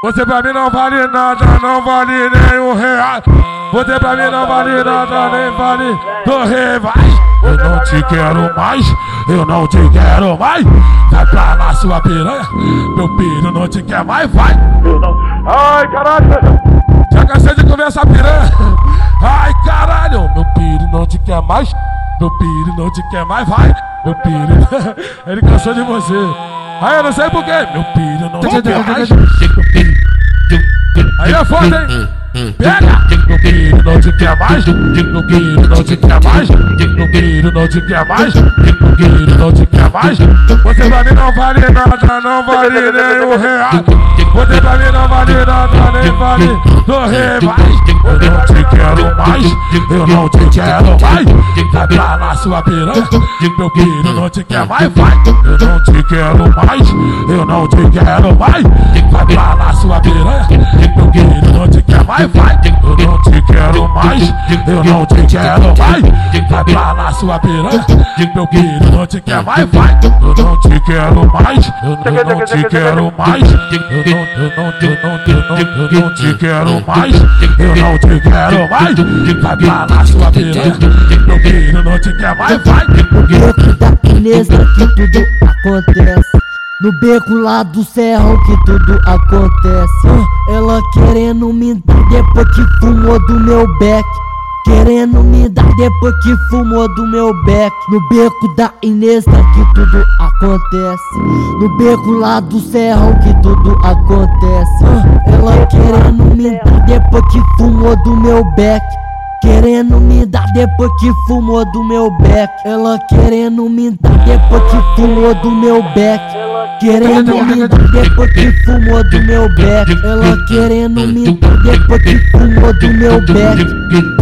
Você pra mim não vale nada, não vale nem um real. Você pra mim não vale nada, nem vale do rei, vai. Eu não te quero mais, eu não te quero mais. Vai pra lá, sua piranha. Meu filho não te quer mais, vai. Ai, caralho. Já cansei de comer essa piranha. Ai, caralho. Meu filho não te quer mais. Meu filho não te quer mais, vai. Meu filho. Ele cansou de você. Aí eu não sei porquê. Meu filho não te quer mais. Aí é foda, hein? Pega! Meu filho não te quer mais, meu filho não te quer mais, meu filho não te quer mais, filho não mais. Você pra mim não vale nada, não vale nem um real. Você pra mim não vale nada, nem vale do rei, Eu não te quero mais, eu não te quero mais. Vai pra lá sua piranha, meu filho não te quer mais, vai. Eu não te quero mais, eu não te quero mais. Vai pra lá sua piranha, meu filho não te quer mais, vai. Eu não te quero mais, eu não te quero mais. Vai pra lá sua piranha, meu filho não te quer mais, vai. Eu não te quero mais, eu não te quero mais. Eu não, eu não, eu não, eu não, te quero mais, eu não te quero mais. Vai pra lá sua piranha, meu filho não te quer mais, vai. Beco da Inês que tudo acontece. No beco lá do serrão que tudo acontece. Ela querendo me dar depois que fumou do meu beck. Querendo me dar depois que fumou do meu beck. No beco da Inês que tudo acontece. No beco lá do serrão que tudo acontece. Ela querendo me dar depois que fumou do meu beck. Querendo me dar depois que fumou do meu beck. Ela querendo me dar depois que fumou do meu beck. Querendo me depois que fumou do meu beck. Ela querendo me depois que fumou do meu beck.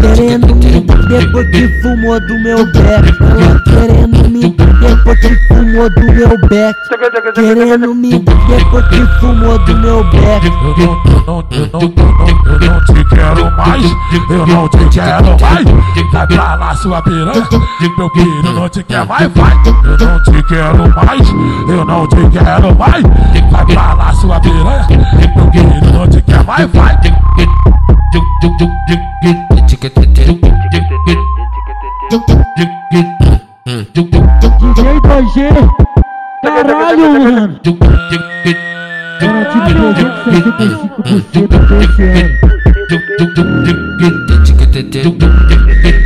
Querendo me depois que fumou do meu beck. Ela querendo me depois que fumou do meu beck. Querendo me depois que fumou do meu beck. Eu não, te quero mais, eu não te quero mais. Vai pra lá sua piranha, meu filho não te quer mais, vai. Eu não te quero mais, eu não te quero mais. Vai pra lá sua piranha, meu filho não te quer mais, vai. DJ 2G, caralho, mano. Garantido 365% até esse